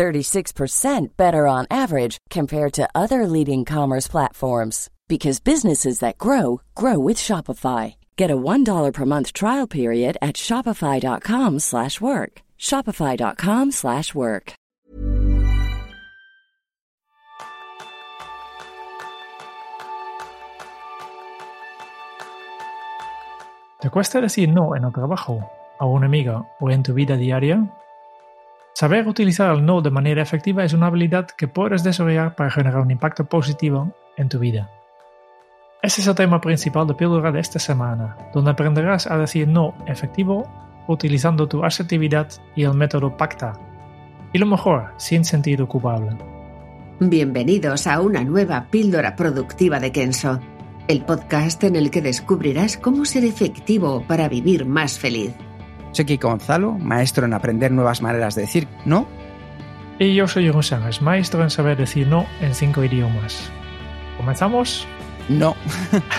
36% better on average compared to other leading commerce platforms because businesses that grow grow with Shopify. Get a $1 per month trial period at shopify.com/work. shopify.com/work. ¿Te cuesta decir no en el trabajo, a una amiga o en tu vida diaria? Saber utilizar el no de manera efectiva es una habilidad que puedes desarrollar para generar un impacto positivo en tu vida. Ese es el tema principal de Píldora de esta semana, donde aprenderás a decir no efectivo utilizando tu asertividad y el método PACTA. Y lo mejor, sin sentido culpable. Bienvenidos a una nueva píldora productiva de Kenso, el podcast en el que descubrirás cómo ser efectivo para vivir más feliz. Soy Gonzalo, maestro en aprender nuevas maneras de decir no. Y yo soy Jeroen Sánchez, maestro en saber decir no en cinco idiomas. ¿Comenzamos? No.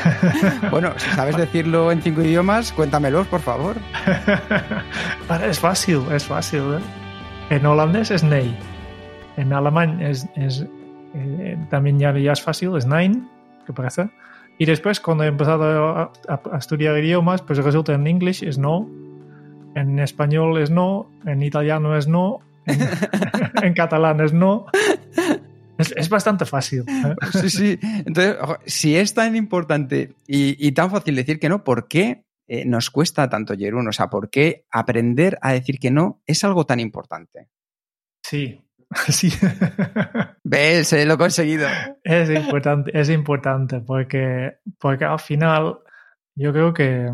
bueno, si sabes decirlo en cinco idiomas, cuéntamelos, por favor. es fácil, es fácil. ¿eh? En holandés es nee. En alemán es, eh, también ya, es fácil, es nein, ¿qué parece? Y después, cuando he empezado a, estudiar idiomas, pues resulta en inglés es no, en español es no, en italiano es no, en, en catalán es no. Es, bastante fácil. ¿eh? Sí, sí. Entonces, si es tan importante y, tan fácil decir que no, ¿por qué eh, nos cuesta tanto, Jerún? O sea, ¿por qué aprender a decir que no es algo tan importante? Sí, sí. ¿Ves? lo he conseguido. Es importante, es importante porque, porque al final yo creo que,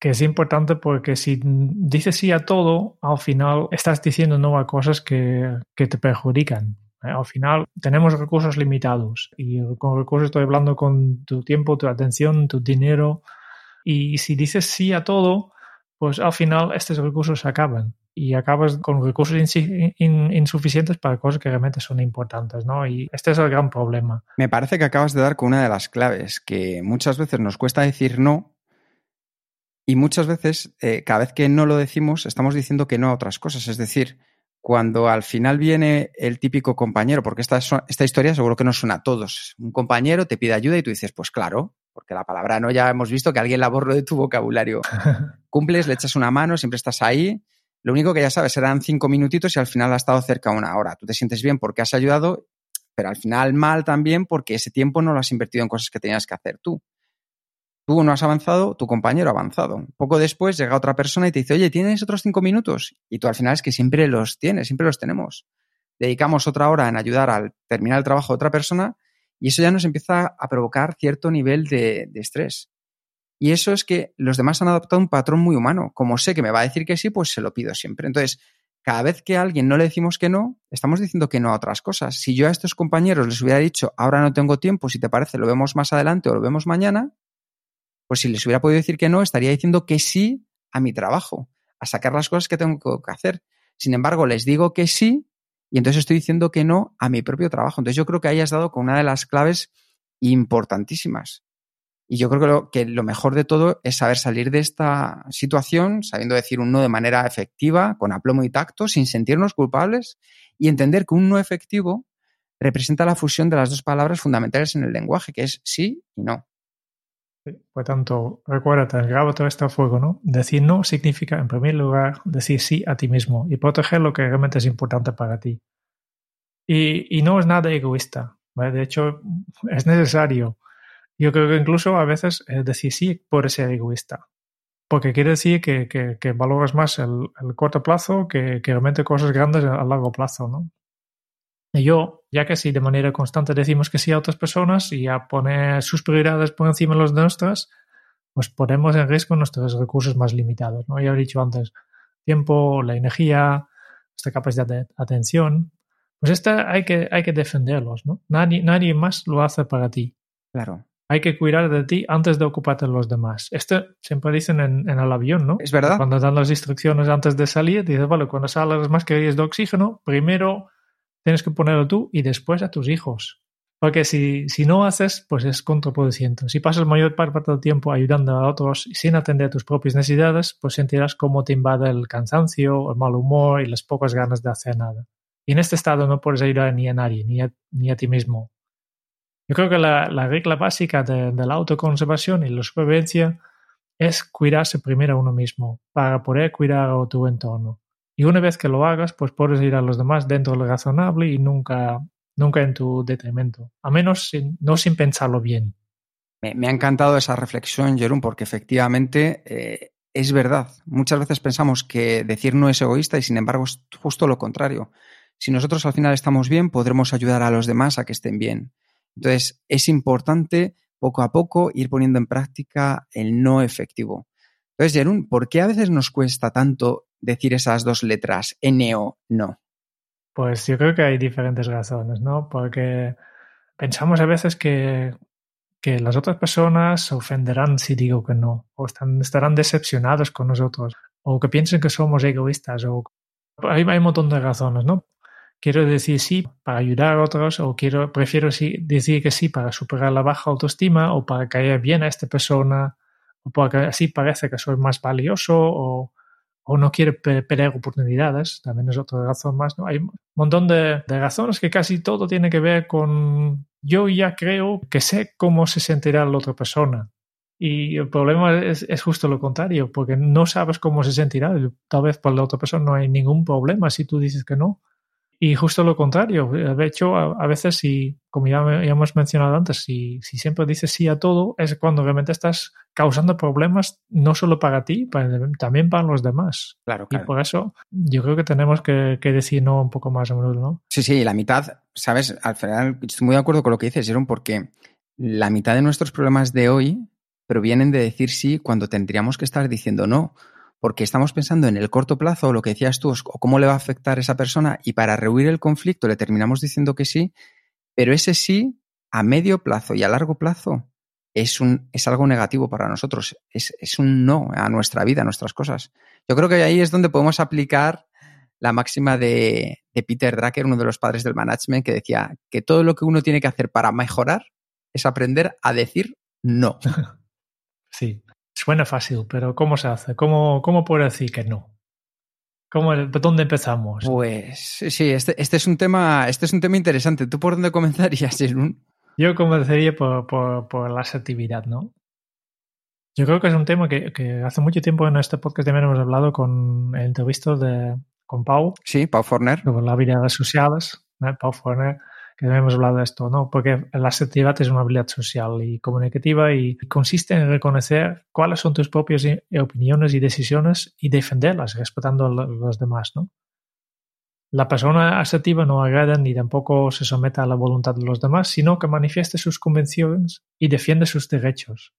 que es importante porque si dices sí a todo, al final estás diciendo no a cosas que, que te perjudican. Eh, al final tenemos recursos limitados y con recursos estoy hablando con tu tiempo, tu atención, tu dinero y si dices sí a todo, pues al final estos recursos acaban y acabas con recursos insuficientes para cosas que realmente son importantes, ¿no? Y este es el gran problema. Me parece que acabas de dar con una de las claves, que muchas veces nos cuesta decir no y muchas veces, eh, cada vez que no lo decimos, estamos diciendo que no a otras cosas. Es decir, cuando al final viene el típico compañero, porque esta, esta historia seguro que nos suena a todos. Un compañero te pide ayuda y tú dices, pues claro, porque la palabra no ya hemos visto que alguien la borró de tu vocabulario. Cumples, le echas una mano, siempre estás ahí. Lo único que ya sabes serán cinco minutitos y al final ha estado cerca una hora. Tú te sientes bien porque has ayudado, pero al final mal también porque ese tiempo no lo has invertido en cosas que tenías que hacer tú. Tú no has avanzado, tu compañero ha avanzado. Poco después llega otra persona y te dice, oye, ¿tienes otros cinco minutos? Y tú al final es que siempre los tienes, siempre los tenemos. Dedicamos otra hora en ayudar al terminar el trabajo de otra persona y eso ya nos empieza a provocar cierto nivel de, de estrés. Y eso es que los demás han adoptado un patrón muy humano. Como sé que me va a decir que sí, pues se lo pido siempre. Entonces, cada vez que a alguien no le decimos que no, estamos diciendo que no a otras cosas. Si yo a estos compañeros les hubiera dicho, ahora no tengo tiempo, si te parece, lo vemos más adelante o lo vemos mañana, pues si les hubiera podido decir que no, estaría diciendo que sí a mi trabajo, a sacar las cosas que tengo que hacer. Sin embargo, les digo que sí y entonces estoy diciendo que no a mi propio trabajo. Entonces yo creo que ahí has dado con una de las claves importantísimas. Y yo creo que lo, que lo mejor de todo es saber salir de esta situación sabiendo decir un no de manera efectiva, con aplomo y tacto, sin sentirnos culpables y entender que un no efectivo representa la fusión de las dos palabras fundamentales en el lenguaje, que es sí y no. Por tanto, recuérdate, graba todo esto a fuego, ¿no? Decir no significa, en primer lugar, decir sí a ti mismo y proteger lo que realmente es importante para ti. Y, y no es nada egoísta. De hecho, es necesario. Yo creo que incluso a veces decir sí puede ser egoísta. Porque quiere decir que, que, valoras más el, el, corto plazo que, que realmente cosas grandes a largo plazo, ¿no? Y yo, ya que si de manera constante decimos que sí a otras personas y a poner sus prioridades por encima de las nuestras, pues ponemos en riesgo nuestros recursos más limitados. ¿no? Ya he dicho antes, tiempo, la energía, nuestra capacidad de atención. pues esta hay que, hay que defenderlos, ¿no? Nadie, nadie más lo hace para ti. Claro. Hay que cuidar de ti antes de ocuparte de los demás. Esto siempre dicen en, en el avión, ¿no? Es verdad. Cuando dan las instrucciones antes de salir, dices, vale, cuando salen las mascarillas de oxígeno, primero tienes que ponerlo tú y después a tus hijos. Porque si, si no haces, pues es contraproducente. Si pasas mayor parte del tiempo ayudando a otros sin atender tus propias necesidades, pues sentirás cómo te invade el cansancio, el mal humor y las pocas ganas de hacer nada. Y en este estado no puedes ayudar ni a nadie, ni a, a ti mismo. Yo creo que la, la regla básica de, de, la autoconservación y la supervivencia es cuidarse primero a uno mismo para poder cuidar a tu entorno. Y una vez que lo hagas, pues puedes ir a los demás dentro de lo razonable y nunca nunca en tu detrimento, a menos no sin pensarlo bien. Me, me, ha encantado esa reflexión, Jerón, porque efectivamente eh, es verdad. Muchas veces pensamos que decir no es egoísta y sin embargo es justo lo contrario. Si nosotros al final estamos bien, podremos ayudar a los demás a que estén bien. Entonces, es importante poco a poco ir poniendo en práctica el no efectivo. Entonces, Jerón, ¿por qué a veces nos cuesta tanto decir esas dos letras, N o no? Pues yo creo que hay diferentes razones, ¿no? Porque pensamos a veces que, que las otras personas se ofenderán si digo que no, o estarán decepcionados con nosotros, o que piensen que somos egoístas, o hay, hay un montón de razones, ¿no? Quiero decir sí para ayudar a otros, o quiero, prefiero decir que sí para superar la baja autoestima, o para caer bien a esta persona, o porque así parece que soy más valioso, o, o no quiere perder oportunidades, también es otra razón más. ¿no? Hay un montón de, razones que casi todo tiene que ver con yo ya creo que sé cómo se sentirá la otra persona. Y el problema es, es justo lo contrario, porque no sabes cómo se sentirá. Tal vez para la otra persona no hay ningún problema si tú dices que no. Y justo lo contrario, de hecho, a, a veces, si, como ya, ya, hemos mencionado antes, si, si, siempre dices sí a todo, es cuando realmente estás causando problemas no solo para ti, para, también para los demás. Claro, claro. Y por eso yo creo que tenemos que, que, decir no un poco más a menudo, ¿no? Sí, sí, la mitad, ¿sabes? Al final estoy muy de acuerdo con lo que dices, Jerón, porque la mitad de nuestros problemas de hoy provienen de decir sí cuando tendríamos que estar diciendo no porque estamos pensando en el corto plazo, lo que decías tú, o cómo le va a afectar a esa persona, y para rehuir el conflicto le terminamos diciendo que sí, pero ese sí, a medio plazo y a largo plazo, es, un, es algo negativo para nosotros, es, es un no a nuestra vida, a nuestras cosas. Yo creo que ahí es donde podemos aplicar la máxima de, de Peter Drucker, uno de los padres del management, que decía que todo lo que uno tiene que hacer para mejorar es aprender a decir no. Sí, Suena fácil, pero ¿cómo se hace? ¿Cómo, cómo puedo decir que no? ¿Cómo, ¿Dónde empezamos? Pues sí, este, este, es un tema, este es un tema interesante. ¿Tú por dónde comenzarías, Jerún? Yo comenzaría por, por, por, la asertividad, ¿no? Yo creo que es un tema que, que, hace mucho tiempo en este podcast también hemos hablado con el entrevisto de con Pau. Sí, Pau Forner. Sobre las habilidades sociales. ¿no? Pau Forner que hemos hablado de esto, ¿no? Porque la asertividad es una habilidad social y comunicativa y consiste en reconocer cuáles son tus propias opiniones y decisiones y defenderlas respetando a los demás, ¿no? La persona asertiva no agrada ni tampoco se somete a la voluntad de los demás, sino que manifiesta sus convicciones y defiende sus derechos.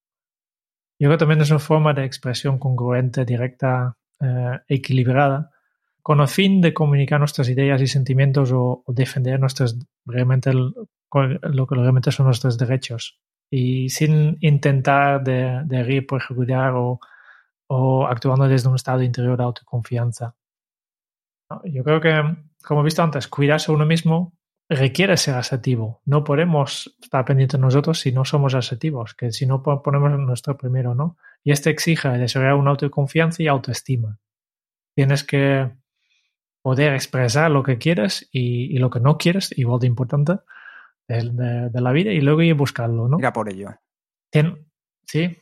Yo creo que también es una forma de expresión congruente, directa, eh, equilibrada, con el fin de comunicar nuestras ideas y sentimientos o, o defender nuestros, realmente el, lo que realmente son nuestros derechos y sin intentar de, de ir por ejecutar o, o, actuando desde un estado interior de autoconfianza. Yo creo que, como he visto antes, cuidarse uno mismo requiere ser asertivo. No podemos estar pendientes nosotros si no somos asertivos, que si no ponemos nuestro primero, ¿no? Y este exige desarrollar una autoconfianza y autoestima. Tienes que poder expresar lo que quieres y, y, lo que no quieres, igual de importante, de, de, de, la vida, y luego ir a buscarlo, ¿no? Mira por ello. Tien, sí,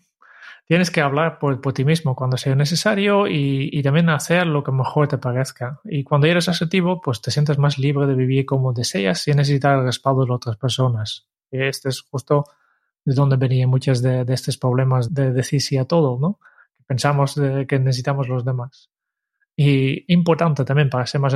tienes que hablar por, por, ti mismo cuando sea necesario y, y, también hacer lo que mejor te parezca. Y cuando eres asertivo, pues te sientes más libre de vivir como deseas sin necesitar el respaldo de otras personas. Y este es justo de donde venían muchos de, de estos problemas de decir sí a todo, ¿no? Pensamos de que necesitamos los demás. Y importante también para ser más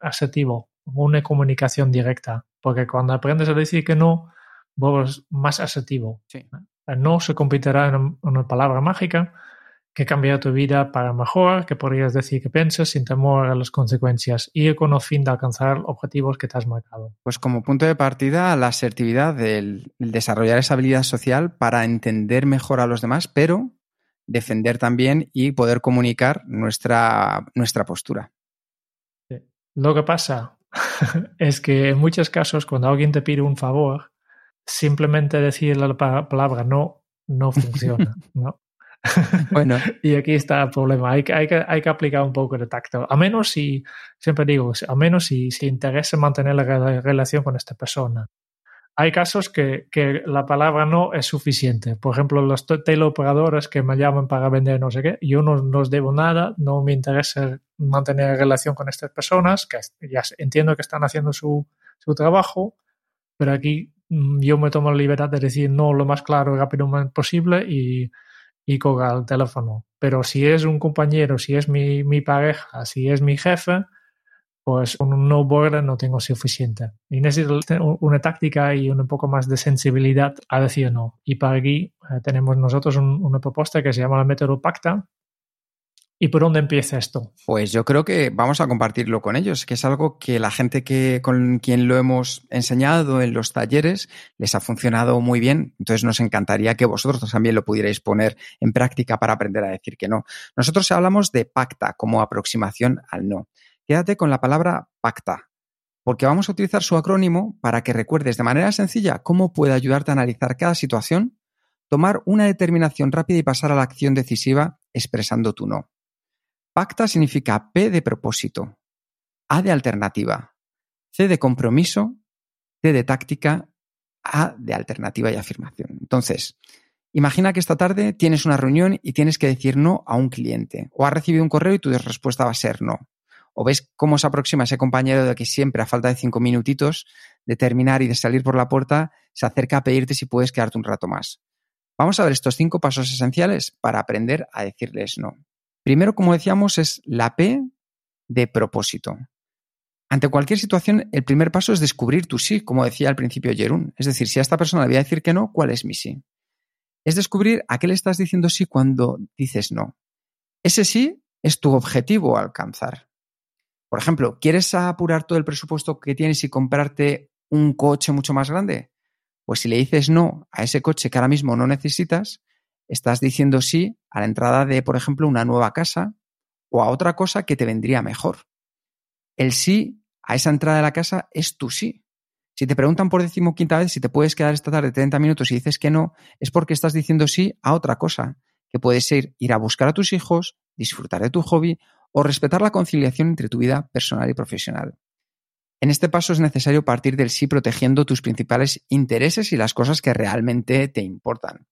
asertivo, una comunicación directa, porque cuando aprendes a decir que no, vos más asertivo. Sí. El no se convertirá en una palabra mágica que cambia tu vida para mejor, que podrías decir que piensas sin temor a las consecuencias y con el fin de alcanzar objetivos que te has marcado. Pues como punto de partida, la asertividad del desarrollar esa habilidad social para entender mejor a los demás, pero defender también y poder comunicar nuestra, nuestra postura. Lo que pasa es que en muchos casos cuando alguien te pide un favor, simplemente decir la palabra no no funciona, ¿no? Bueno. y aquí está el problema. Hay que, hay, que, hay que aplicar un poco de tacto. A menos si, siempre digo, a menos si, si interesa mantener la relación con esta persona. Hay casos que, que, la palabra no es suficiente. Por ejemplo, los teleoperadores que me llaman para vender no sé qué, yo no, no os debo nada, no me interesa mantener relación con estas personas, que ya entiendo que están haciendo su, su trabajo, pero aquí mm, yo me tomo la libertad de decir no lo más claro y rápido posible y, y colgar el teléfono. Pero si es un compañero, si es mi, mi pareja, si es mi jefe, pues un no border no tengo suficiente. Y necesito una táctica y un poco más de sensibilidad a decir no. Y para aquí eh, tenemos nosotros una propuesta que se llama la método Pacta, ¿Y por dónde empieza esto? Pues yo creo que vamos a compartirlo con ellos, que es algo que la gente que, con quien lo hemos enseñado en los talleres les ha funcionado muy bien. Entonces nos encantaría que vosotros también lo pudierais poner en práctica para aprender a decir que no. Nosotros hablamos de pacta como aproximación al no. Quédate con la palabra pacta, porque vamos a utilizar su acrónimo para que recuerdes de manera sencilla cómo puede ayudarte a analizar cada situación, tomar una determinación rápida y pasar a la acción decisiva expresando tu no. Pacta significa P de propósito, A de alternativa, C de compromiso, T de táctica, A de alternativa y afirmación. Entonces, imagina que esta tarde tienes una reunión y tienes que decir no a un cliente, o has recibido un correo y tu respuesta va a ser no. O ves cómo se aproxima ese compañero de que siempre, a falta de cinco minutitos de terminar y de salir por la puerta, se acerca a pedirte si puedes quedarte un rato más. Vamos a ver estos cinco pasos esenciales para aprender a decirles no. Primero, como decíamos, es la P de propósito. Ante cualquier situación, el primer paso es descubrir tu sí, como decía al principio Jerún. Es decir, si a esta persona le voy a decir que no, ¿cuál es mi sí? Es descubrir a qué le estás diciendo sí cuando dices no. Ese sí es tu objetivo a alcanzar. Por ejemplo, ¿quieres apurar todo el presupuesto que tienes y comprarte un coche mucho más grande? Pues si le dices no a ese coche que ahora mismo no necesitas, estás diciendo sí a la entrada de, por ejemplo, una nueva casa o a otra cosa que te vendría mejor. El sí a esa entrada de la casa es tu sí. Si te preguntan por decimoquinta vez si te puedes quedar esta tarde 30 minutos y dices que no, es porque estás diciendo sí a otra cosa, que puede ser ir a buscar a tus hijos, disfrutar de tu hobby o respetar la conciliación entre tu vida personal y profesional. En este paso es necesario partir del sí protegiendo tus principales intereses y las cosas que realmente te importan.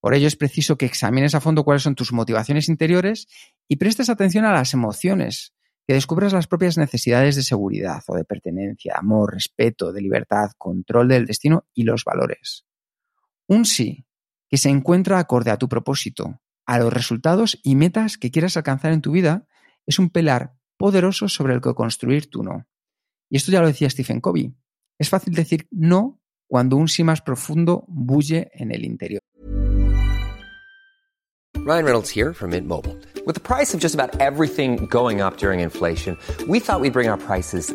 Por ello es preciso que examines a fondo cuáles son tus motivaciones interiores y prestes atención a las emociones, que descubras las propias necesidades de seguridad o de pertenencia, amor, respeto, de libertad, control del destino y los valores. Un sí que se encuentra acorde a tu propósito, a los resultados y metas que quieras alcanzar en tu vida, es un pilar poderoso sobre el que construir tu no. Y esto ya lo decía Stephen Covey. Es fácil decir no cuando un sí más profundo bulle en el interior. Ryan Reynolds here from Mint Mobile. With the price of just about everything going up during inflation, we thought we'd bring our prices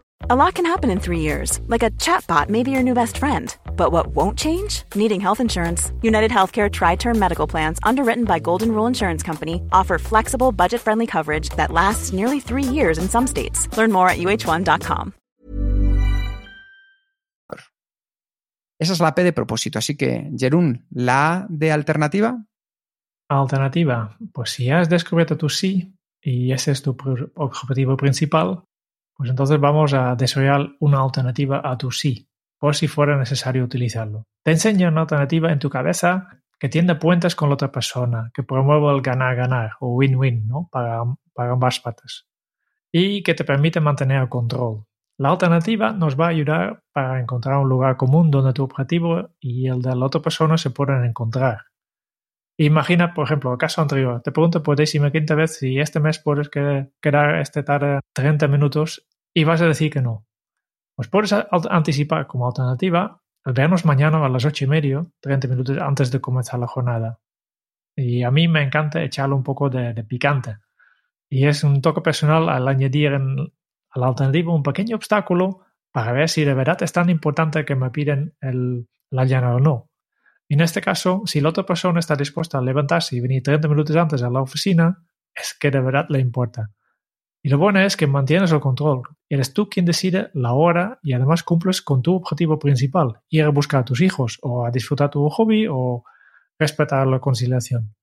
A lot can happen in 3 years. Like a chatbot may be your new best friend. But what won't change? Needing health insurance. United Healthcare Tri-Term Medical Plans underwritten by Golden Rule Insurance Company offer flexible, budget-friendly coverage that lasts nearly 3 years in some states. Learn more at uh1.com. Esa es la P de propósito. Así que, Jerún, ¿la A de alternativa? Alternativa. Pues si has descubierto tu sí y ese es tu objetivo principal, pues entonces vamos a desarrollar una alternativa a tu sí, por si fuera necesario utilizarlo. Te enseña una alternativa en tu cabeza que tienda puentes con la otra persona, que promueva el ganar-ganar o win-win ¿no? para, para ambas partes y que te permite mantener el control. La alternativa nos va a ayudar para encontrar un lugar común donde tu objetivo y el de la otra persona se puedan encontrar. Imagina, por ejemplo, el caso anterior. Te pregunto por décima quinta vez si este mes puedes quedar esta tarde 30 minutos y vas a decir que no. Pues puedes anticipar como alternativa el vernos mañana a las ocho y media, 30 minutos antes de comenzar la jornada. Y a mí me encanta echarle un poco de, picante. Y es un toque personal al añadir en, a la alternativa un pequeño obstáculo para ver si de verdad es tan importante que me piden la llana o no. En este caso, si la otra persona está dispuesta a levantarse y venir 30 minutos antes a la oficina, es que de verdad le importa. Y lo bueno es que mantienes el control. Eres tú quien decide la hora y además cumples con tu objetivo principal, ir a buscar a tus hijos o a disfrutar tu hobby o respetar la conciliación.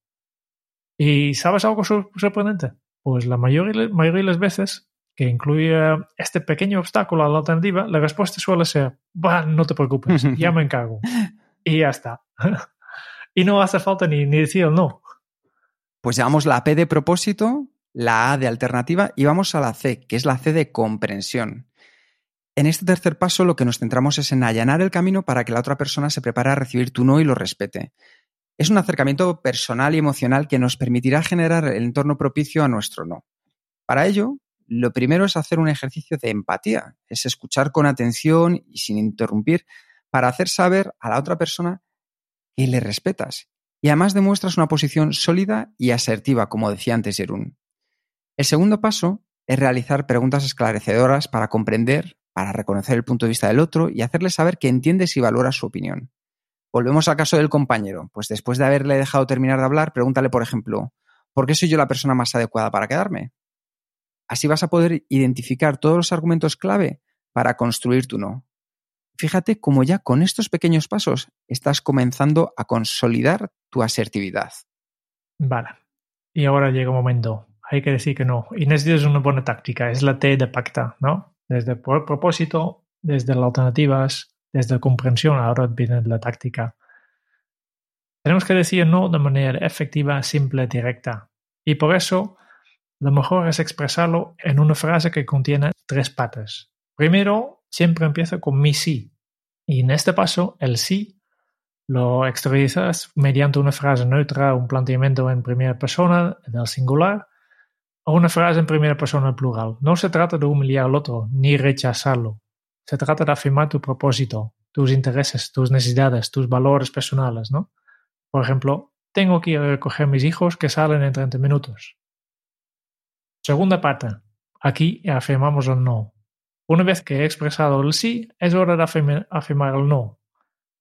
¿Y sabes algo sorprendente? Pues la mayoría, mayoría de las veces que incluye este pequeño obstáculo a la alternativa, la respuesta suele ser, no te preocupes, ya me encargo. y ya está. y no hace falta ni, ni decir el no. Pues llevamos la P de propósito, la A de alternativa y vamos a la C, que es la C de comprensión. En este tercer paso lo que nos centramos es en allanar el camino para que la otra persona se prepare a recibir tu no y lo respete. Es un acercamiento personal y emocional que nos permitirá generar el entorno propicio a nuestro no. Para ello, lo primero es hacer un ejercicio de empatía, es escuchar con atención y sin interrumpir para hacer saber a la otra persona que le respetas y además demuestras una posición sólida y asertiva, como decía antes Jerún. El segundo paso es realizar preguntas esclarecedoras para comprender, para reconocer el punto de vista del otro y hacerle saber que entiendes y valoras su opinión. Volvemos al caso del compañero. Pues después de haberle dejado terminar de hablar, pregúntale, por ejemplo, ¿por qué soy yo la persona más adecuada para quedarme? Así vas a poder identificar todos los argumentos clave para construir tu no. Fíjate cómo ya con estos pequeños pasos estás comenzando a consolidar tu asertividad. Vale. Y ahora llega un momento. Hay que decir que no. Y es una buena táctica. Es la T de pacta, ¿no? Desde el propósito, desde las alternativas, desde la comprensión, ahora viene la táctica. Tenemos que decir no de manera efectiva, simple, directa. Y por eso lo mejor es expresarlo en una frase que contiene tres patas. Primero, siempre empieza con mi sí. Y en este paso, el sí lo exteriorizas mediante una frase neutra, un planteamiento en primera persona, en el singular, una frase en primera persona plural. No se trata de humillar al otro, ni rechazarlo. Se trata de afirmar tu propósito, tus intereses, tus necesidades, tus valores personales, ¿no? Por ejemplo, tengo que ir a recoger mis hijos que salen en 30 minutos. Segunda parte. Aquí afirmamos el no. Una vez que he expresado el sí, es hora de afirmar el no.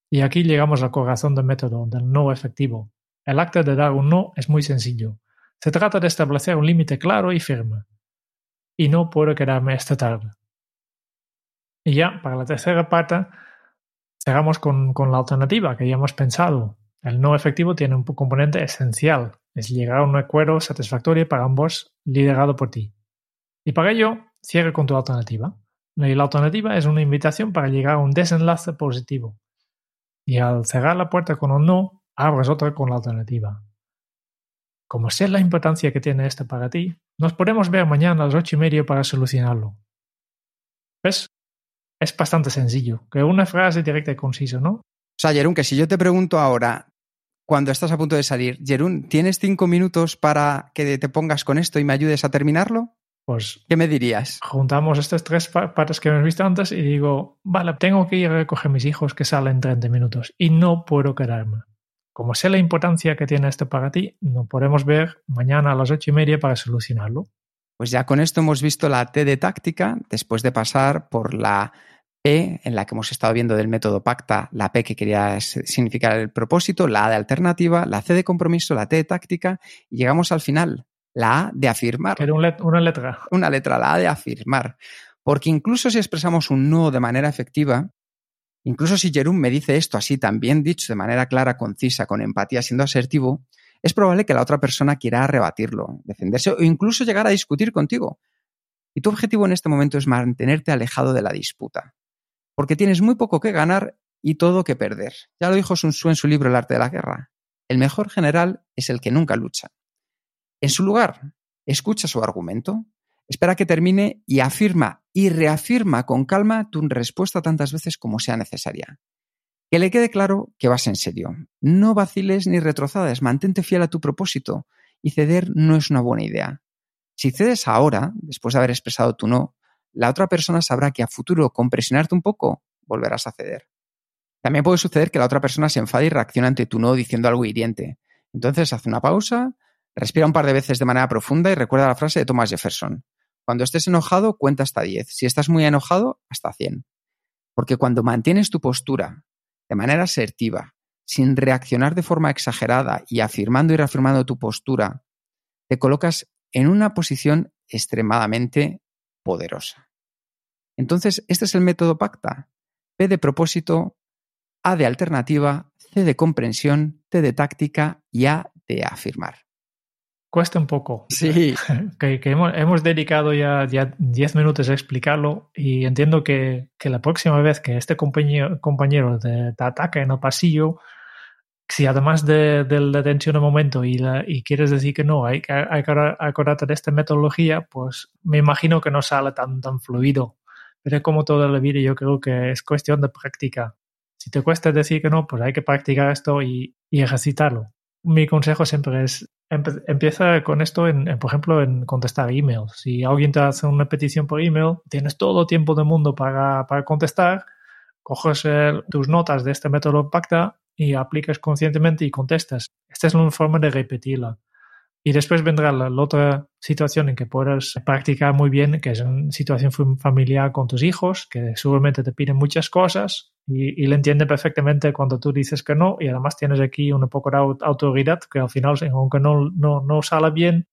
Y aquí llegamos al corazón del método, del no efectivo. El acto de dar un no es muy sencillo. Se trata de establecer un límite claro y firme. Y no puedo quedarme esta tarde. Y ya, para la tercera parte, cerramos con, la alternativa que ya hemos pensado. El no efectivo tiene un componente esencial, es llegar a un acuerdo satisfactorio para ambos liderado por ti. Y para ello, cierre con tu alternativa. Y la alternativa es una invitación para llegar a un desenlace positivo. Y al cerrar la puerta con un no, abres otra con la alternativa. Como sé la importancia que tiene esto para ti, nos podemos ver mañana a las ocho y media para solucionarlo. ¿Ves? Es bastante sencillo, que una frase directa y concisa, ¿no? O sea, Jerón, que si yo te pregunto ahora, cuando estás a punto de salir, Jerún, ¿tienes cinco minutos para que te pongas con esto y me ayudes a terminarlo? Pues, ¿qué me dirías? Juntamos estas tres partes que hemos visto antes y digo, vale, tengo que ir a recoger a mis hijos que salen en 30 minutos y no puedo quedarme. Como sé la importancia que tiene esto para ti, nos podemos ver mañana a las ocho y media para solucionarlo. Pues ya con esto hemos visto la T de táctica, después de pasar por la P, en la que hemos estado viendo del método PACTA, la P que quería significar el propósito, la A de alternativa, la C de compromiso, la T de táctica, y llegamos al final, la A de afirmar. Era una letra. Una letra, la A de afirmar. Porque incluso si expresamos un no de manera efectiva, incluso si Jerún me dice esto así también dicho de manera clara, concisa, con empatía, siendo asertivo, es probable que la otra persona quiera rebatirlo, defenderse o incluso llegar a discutir contigo. Y tu objetivo en este momento es mantenerte alejado de la disputa porque tienes muy poco que ganar y todo que perder. Ya lo dijo Sun Tzu en su libro El arte de la guerra. El mejor general es el que nunca lucha. En su lugar, escucha su argumento, Espera que termine y afirma y reafirma con calma tu respuesta tantas veces como sea necesaria. Que le quede claro que vas en serio. No vaciles ni retrocades, mantente fiel a tu propósito y ceder no es una buena idea. Si cedes ahora, después de haber expresado tu no, la otra persona sabrá que a futuro, con presionarte un poco, volverás a ceder. También puede suceder que la otra persona se enfade y reaccione ante tu no diciendo algo hiriente. Entonces haz una pausa, respira un par de veces de manera profunda y recuerda la frase de Thomas Jefferson. Cuando estés enojado, cuenta hasta 10. Si estás muy enojado, hasta 100. Porque cuando mantienes tu postura de manera asertiva, sin reaccionar de forma exagerada y afirmando y reafirmando tu postura, te colocas en una posición extremadamente poderosa. Entonces, este es el método PACTA. P de propósito, A de alternativa, C de comprensión, T de táctica y A de afirmar. Cuesta un poco. Sí. Que, hemos, dedicado ya 10 minutos a explicarlo y entiendo que, la próxima vez que este compañero, compañero te, ataque en el pasillo, si además de, la detención de momento y, y, quieres decir que no, hay, hay que acordarte de esta metodología, pues me imagino que no sale tan, tan fluido. Pero como toda la vida, yo creo que es cuestión de práctica. Si te cuesta decir que no, pues hay que practicar esto y, y ejercitarlo. Mi consejo siempre es empieza con esto, en, por ejemplo, en contestar emails. Si alguien te hace una petición por email, tienes todo el tiempo del mundo para, para contestar, coges tus notas de este método Pacta y aplicas conscientemente y contestas. Esta es una forma de repetirla. Y después vendrá la, otra situación en que puedas practicar muy bien, que es una situación familiar con tus hijos, que seguramente te piden muchas cosas y, le entiende perfectamente cuando tú dices que no. Y además tienes aquí un poco de autoridad que al final, aunque no, no, no sale bien,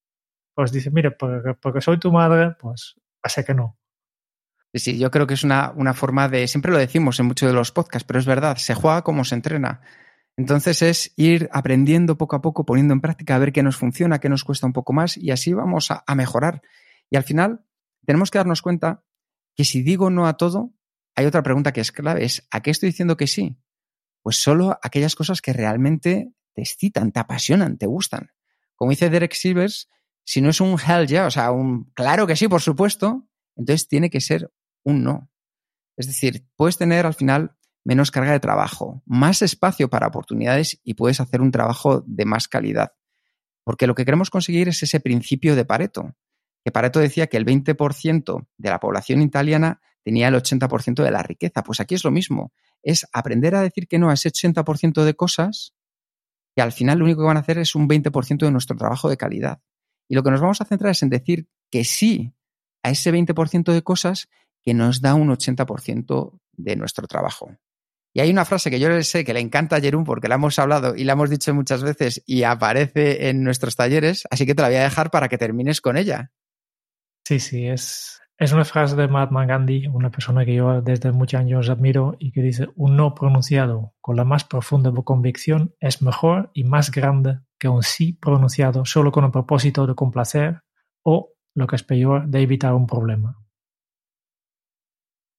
pues dice, mire, porque, porque soy tu madre, pues hace que no. Sí, yo creo que es una, una forma de, siempre lo decimos en muchos de los podcasts, pero es verdad, se juega como se entrena. Entonces es ir aprendiendo poco a poco, poniendo en práctica, a ver qué nos funciona, qué nos cuesta un poco más y así vamos a, mejorar. Y al final tenemos que darnos cuenta que si digo no a todo, hay otra pregunta que es clave, es ¿a qué estoy diciendo que sí? Pues solo aquellas cosas que realmente te excitan, te apasionan, te gustan. Como dice Derek Silvers, si no es un hell yeah, o sea, un claro que sí, por supuesto, entonces tiene que ser un no. Es decir, puedes tener al final menos carga de trabajo, más espacio para oportunidades y puedes hacer un trabajo de más calidad. Porque lo que queremos conseguir es ese principio de Pareto, que Pareto decía que el 20% de la población italiana tenía el 80% de la riqueza. Pues aquí es lo mismo, es aprender a decir que no a ese 80% de cosas que al final lo único que van a hacer es un 20% de nuestro trabajo de calidad. Y lo que nos vamos a centrar es en decir que sí a ese 20% de cosas que nos da un 80% de nuestro trabajo. Y hay una frase que yo sé que le encanta a Jerún porque la hemos hablado y la hemos dicho muchas veces y aparece en nuestros talleres, así que te la voy a dejar para que termines con ella. Sí, sí, es, es una frase de Mahatma Gandhi, una persona que yo desde muchos años admiro y que dice, un no pronunciado con la más profunda convicción es mejor y más grande que un sí pronunciado solo con el propósito de complacer o, lo que es peor, de evitar un problema.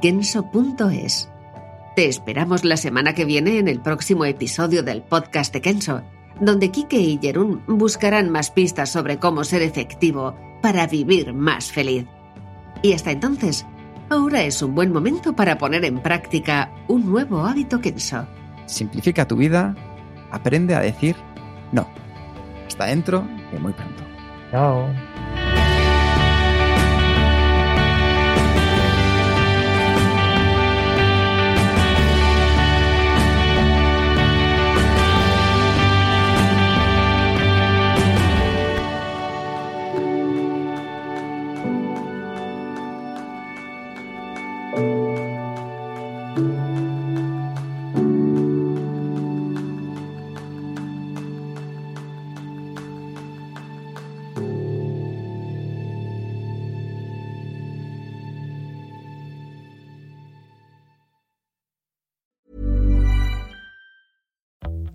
kenso.es. Te esperamos la semana que viene en el próximo episodio del podcast de Kenso, donde Kike y Jerún buscarán más pistas sobre cómo ser efectivo para vivir más feliz. Y hasta entonces, ahora es un buen momento para poner en práctica un nuevo hábito Kenso. Simplifica tu vida, aprende a decir no. Hasta dentro de muy pronto. Chao.